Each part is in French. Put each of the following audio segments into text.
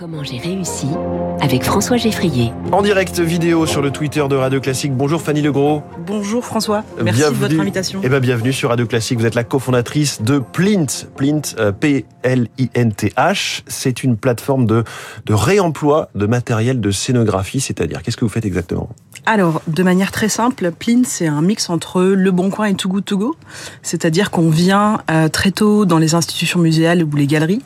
Comment j'ai réussi avec François Geffrier. En direct vidéo sur le Twitter de Radio Classique. Bonjour Fanny Legros. Bonjour François. Merci bienvenue. de votre invitation. Eh ben, bienvenue sur Radio Classique. Vous êtes la cofondatrice de Plint. Plint, euh, P-L-I-N-T-H. C'est une plateforme de, de réemploi de matériel de scénographie. C'est-à-dire, qu'est-ce que vous faites exactement? Alors, de manière très simple, Plint, c'est un mix entre Le Bon Coin et Too Good To Go. C'est-à-dire qu'on vient euh, très tôt dans les institutions muséales ou les galeries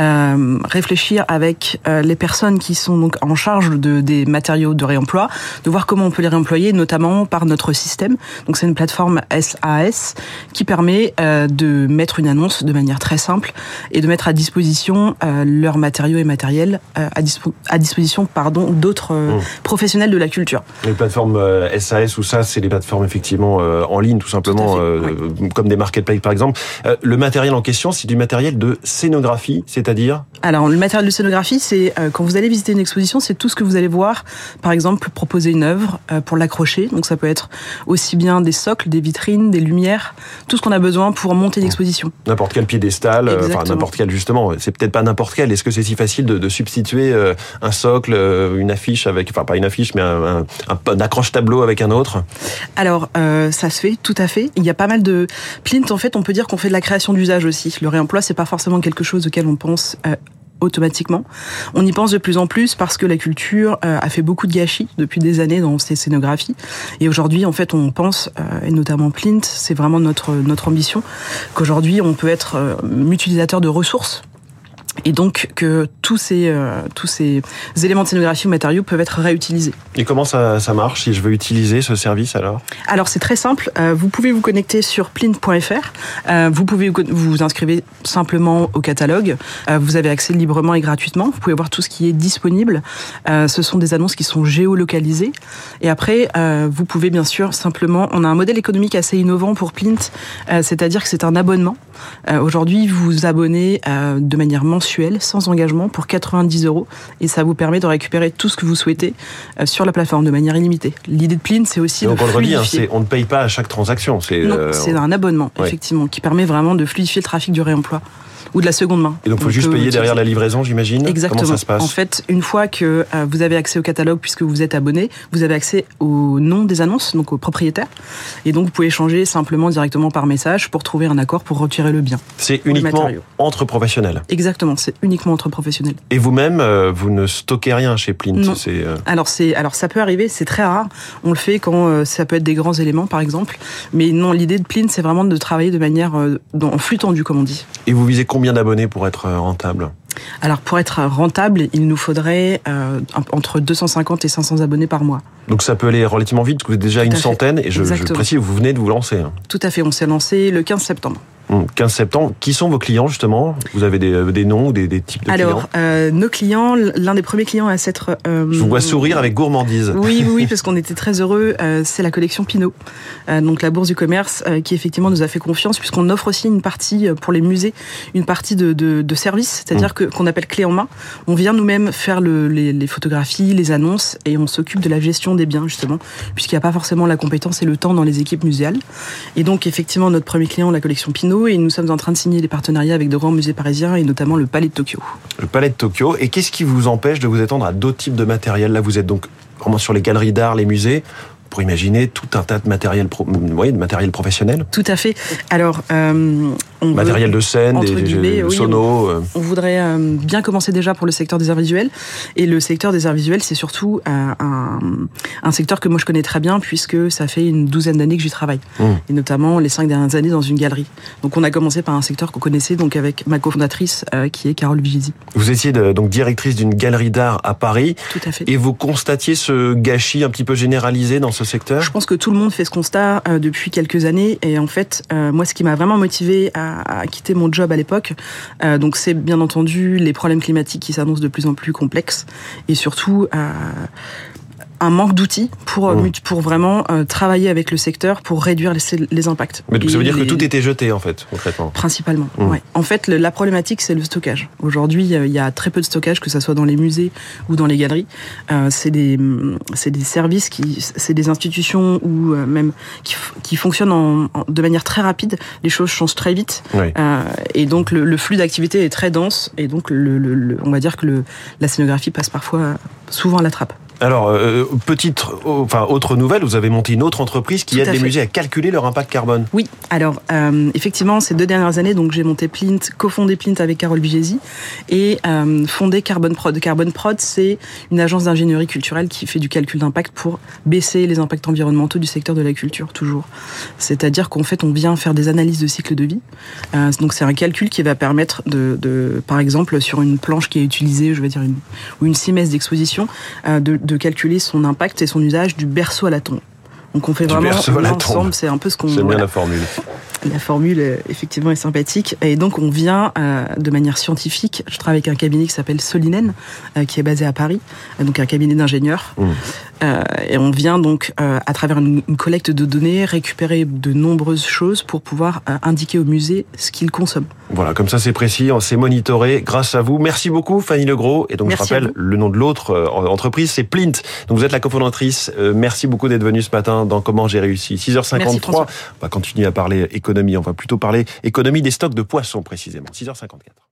euh, réfléchir avec euh, les personnes qui sont donc en charge de, des matériaux de réemploi, de voir comment on peut les réemployer, notamment par notre système. Donc c'est une plateforme SAS qui permet euh, de mettre une annonce de manière très simple et de mettre à disposition euh, leurs matériaux et matériels euh, à, dispo à, disposition pardon d'autres Mmh. professionnels de la culture. Les plateformes euh, SAS ou ça, c'est les plateformes effectivement euh, en ligne, tout simplement, Tout euh, comme des marketplaces par exemple. Euh, le matériel en question, c'est du matériel de scénographie, c'est-à-dire Alors, le matériel de scénographie, c'est euh, quand vous allez visiter une exposition, c'est tout ce que vous allez voir. Par exemple, proposer une œuvre euh, pour l'accrocher. Donc, ça peut être aussi bien des socles, des vitrines, des lumières, tout ce qu'on a besoin pour monter une exposition. n'importe quel piédestal, euh, enfin n'importe quel justement. C'est peut-être pas n'importe quel. Est-ce que c'est si facile de, de substituer euh, un socle, euh, une affiche avec, enfin pas une affiche, mais un, un, un, un accroche tableau avec un autre Alors, euh, ça se fait, tout à fait. Il y a pas mal de Plint. En fait, on peut dire qu'on fait de la création d'usage aussi. Le réemploi, c'est pas forcément quelque chose auquel on pense. euh, automatiquement. On y pense de plus en plus parce que la culture euh, a fait beaucoup de gâchis depuis des années dans ces scénographies. Et aujourd'hui, en fait, on pense, et notamment Plint, c'est vraiment notre, ambition, qu'aujourd'hui, on peut être utilisateur de ressources et donc que tous ces, euh, tous ces éléments de scénographie ou matériaux peuvent être réutilisés. Et comment ça, ça marche si je veux utiliser ce service alors? Alors c'est très simple, euh, vous pouvez vous connecter sur plint.fr, euh, vous pouvez vous vous inscrivez simplement au catalogue, vous avez accès librement et gratuitement, vous pouvez voir tout ce qui est disponible, ce sont des annonces qui sont géolocalisées, et après vous pouvez bien sûr simplement, on a un modèle économique assez innovant pour Plint, c'est-à-dire que c'est un abonnement. Aujourd'hui vous vous abonnez de manière mensuelle, sans engagement, pour 90 euros, et ça vous permet de récupérer tout ce que vous souhaitez euh, sur la plateforme de manière illimitée. L'idée de Plint c'est aussi de on le redit, hein, fluidifier. on ne paye pas à chaque transaction. C'est euh, un abonnement, Ouais. effectivement, qui permet vraiment de fluidifier le trafic du réemploi ou de la seconde main. Et donc, faut On juste payer derrière la livraison, j'imagine. Exactement. Comment ça se passe En fait, une fois que euh, vous avez accès au catalogue, puisque vous êtes abonné, vous avez accès au nom des annonces, donc au propriétaire. Et donc, vous pouvez échanger simplement directement par message pour trouver un accord pour retirer le bien. C'est uniquement entre professionnels. Exactement, c'est uniquement entre professionnels. Et vous-même, euh, vous ne stockez rien chez Plint. Non. Euh, Alors alors ça peut arriver, c'est très rare. On le fait quand euh, ça peut être des grands éléments par exemple, mais non, l'idée de Plint c'est vraiment de travailler de manière dans- en flux tendu comme on dit. Et vous visez combien d'abonnés pour être euh, rentable Alors pour être rentable, il nous faudrait euh, entre 250 et 500 abonnés par mois. Donc ça peut aller relativement vite, parce que vous êtes déjà Tout une centaine, et je, je précise, vous venez de vous lancer. hein. Tout à fait, on s'est lancé le 15 septembre. Hum, 15 septembre. Qui sont vos clients justement? Vous avez des, euh, des noms ou des, des types de Alors, clients? euh, nos clients, l'un des premiers clients à s'être... euh, Je vous vois sourire avec gourmandise. Oui, oui, oui, parce qu'on était très heureux. c'est la collection Pinot, donc la bourse du commerce, qui effectivement nous a fait confiance, puisqu'on offre aussi une partie pour les musées, une partie de, de, de service, c'est-à-dire que qu'on appelle clé en main. On vient nous-mêmes faire le, les, les photographies, les annonces, et on s'occupe de la gestion des biens justement, puisqu'il n'y a pas forcément la compétence et le temps dans les équipes muséales. Et donc effectivement, notre premier client, la collection Pinot, et nous sommes en train de signer des partenariats avec de grands musées parisiens et notamment le Palais de Tokyo. Le Palais de Tokyo. Et qu'est-ce qui vous empêche de vous étendre à d'autres types de matériel? Là, vous êtes donc vraiment sur les galeries d'art, les musées, pour imaginer tout un tas de matériel, pro... oui, de matériel professionnel, Tout à fait. Alors, euh, on veut- matériel de scène, des, des oui, sonos. euh. On voudrait euh, bien commencer déjà pour le secteur des arts visuels. Et le secteur des arts visuels, c'est surtout euh, un, un secteur que moi je connais très bien puisque ça fait une douzaine d'années que j'y travaille. Mmh. Et notamment les cinq dernières années dans une galerie. Donc on a commencé par un secteur qu'on connaissait donc avec ma cofondatrice euh, qui est Carole Vigisi. Vous étiez de- donc directrice d'une galerie d'art à Paris Tout à fait. et vous constatiez ce gâchis un petit peu généralisé dans ce secteur? Je pense que tout le monde fait ce constat depuis quelques années et en fait, moi, ce qui m'a vraiment motivé à, à quitter mon job à l'époque, euh, donc c'est bien entendu les problèmes climatiques qui s'annoncent de plus en plus complexes. Et surtout euh, un manque d'outils pour mmh. pour vraiment travailler avec le secteur pour réduire les, les impacts. Mais donc ça veut dire que tout était jeté en fait concrètement. Principalement. Mmh. Ouais. En fait, le, la problématique c'est le stockage. Aujourd'hui, il y a très peu de stockage, que ce soit dans les musées ou dans les galeries. Euh, c'est des c'est des services qui c'est des institutions ou même qui, qui fonctionnent en, de manière très rapide. Les choses changent très vite euh, et donc le, le flux d'activité est très dense et donc le, le, on va dire que le, la scénographie passe parfois souvent à la trappe. Alors, euh, petite, enfin autre nouvelle, vous avez monté une autre entreprise qui aide les musées à calculer leur impact carbone. Oui, alors euh, effectivement, ces deux dernières années, donc j'ai monté Plint, cofondé Plint avec Carole Vigesi et euh, fondé Carbon Prod. Carbon Prod, c'est une agence d'ingénierie culturelle qui fait du calcul d'impact pour baisser les impacts environnementaux du secteur de la culture, toujours. C'est-à-dire qu'en fait, on vient faire des analyses de cycle de vie. Euh, donc c'est un calcul qui va permettre de, de, par exemple, sur une planche qui est utilisée, je vais dire une ou une simesse d'exposition, euh, de de calculer son impact et son usage du berceau à la tombe. Donc on fait vraiment l'ensemble, c'est un peu ce qu'on. C'est bien la formule. La formule, euh, effectivement, est sympathique. Et donc, on vient euh, de manière scientifique. Je travaille avec un cabinet qui s'appelle Solinen, euh, qui est basé à Paris, donc un cabinet d'ingénieurs. Mmh. et on vient donc, à travers une, collecte de données, récupérer de nombreuses choses pour pouvoir indiquer au musée ce qu'il consomme. Voilà, comme ça c'est précis, on s'est monitoré grâce à vous. Merci beaucoup, Fanny Legros. Et donc, je rappelle, le nom de l'autre entreprise, c'est Plint. Donc, vous êtes la cofondatrice. merci beaucoup d'être venue ce matin dans Comment j'ai réussi. 6h53, on va continuer à parler On va plutôt parler économie des stocks de poissons précisément. 6h54.